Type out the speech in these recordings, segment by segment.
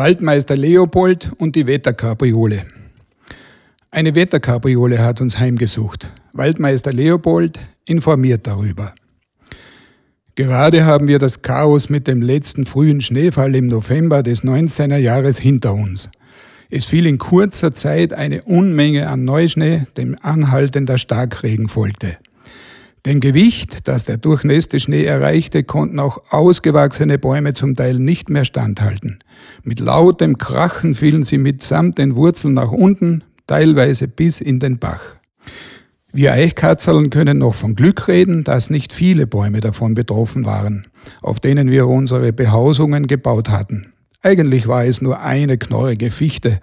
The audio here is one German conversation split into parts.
Waldmeister Leopold und die Wetterkapriole. Eine Wetterkapriole hat uns heimgesucht. Waldmeister Leopold informiert darüber. Gerade haben wir das Chaos mit dem letzten frühen Schneefall im November des 19er Jahres hinter uns. Es fiel in kurzer Zeit eine Unmenge an Neuschnee, dem anhaltender Starkregen folgte. Dem Gewicht, das der durchnässte Schnee erreichte, konnten auch ausgewachsene Bäume zum Teil nicht mehr standhalten. Mit lautem Krachen fielen sie mitsamt den Wurzeln nach unten, teilweise bis in den Bach. Wir Eichkatzeln können noch von Glück reden, dass nicht viele Bäume davon betroffen waren, auf denen wir unsere Behausungen gebaut hatten. Eigentlich war es nur eine knorrige Fichte,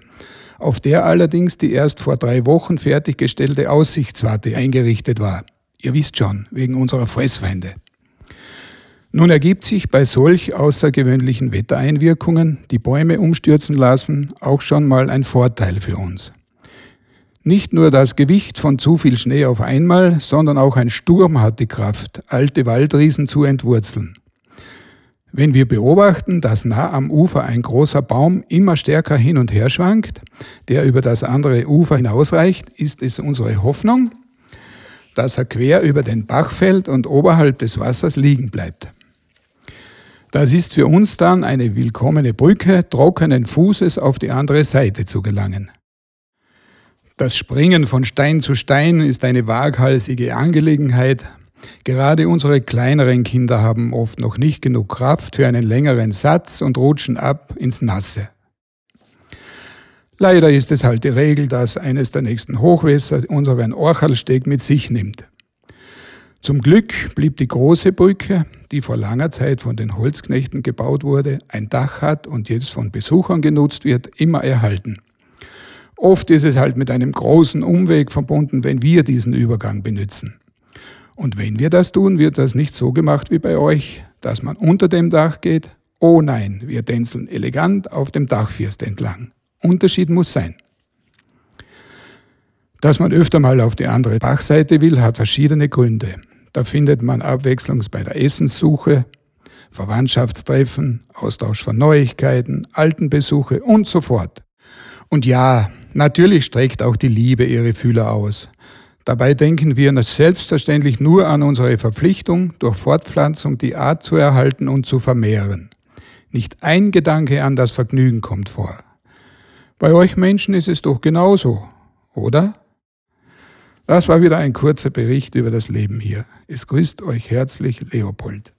auf der allerdings die erst vor drei Wochen fertiggestellte Aussichtswarte eingerichtet war. Ihr wisst schon, wegen unserer Fressfeinde. Nun ergibt sich bei solch außergewöhnlichen Wettereinwirkungen, die Bäume umstürzen lassen, auch schon mal ein Vorteil für uns. Nicht nur das Gewicht von zu viel Schnee auf einmal, sondern auch ein Sturm hat die Kraft, alte Waldriesen zu entwurzeln. Wenn wir beobachten, dass nah am Ufer ein großer Baum immer stärker hin und her schwankt, der über das andere Ufer hinausreicht, ist es unsere Hoffnung, dass er quer über den Bach fällt und oberhalb des Wassers liegen bleibt. Das ist für uns dann eine willkommene Brücke, trockenen Fußes auf die andere Seite zu gelangen. Das Springen von Stein zu Stein ist eine waghalsige Angelegenheit. Gerade unsere kleineren Kinder haben oft noch nicht genug Kraft für einen längeren Satz und rutschen ab ins Nasse. Leider ist es halt die Regel, dass eines der nächsten Hochwässer unseren Orchalsteg mit sich nimmt. Zum Glück blieb die große Brücke, die vor langer Zeit von den Holzknechten gebaut wurde, ein Dach hat und jetzt von Besuchern genutzt wird, immer erhalten. Oft ist es halt mit einem großen Umweg verbunden, wenn wir diesen Übergang benutzen. Und wenn wir das tun, wird das nicht so gemacht wie bei euch, dass man unter dem Dach geht. Oh nein, wir tänzeln elegant auf dem Dachfirst entlang. Unterschied muss sein. Dass man öfter mal auf die andere Bachseite will, hat verschiedene Gründe. Da findet man Abwechslung bei der Essenssuche, Verwandtschaftstreffen, Austausch von Neuigkeiten, Altenbesuche und so fort. Und ja, natürlich streckt auch die Liebe ihre Fühler aus. Dabei denken wir selbstverständlich nur an unsere Verpflichtung, durch Fortpflanzung die Art zu erhalten und zu vermehren. Nicht ein Gedanke an das Vergnügen kommt vor. Bei euch Menschen ist es doch genauso, oder? Das war wieder ein kurzer Bericht über das Leben hier. Es grüßt euch herzlich Leopold.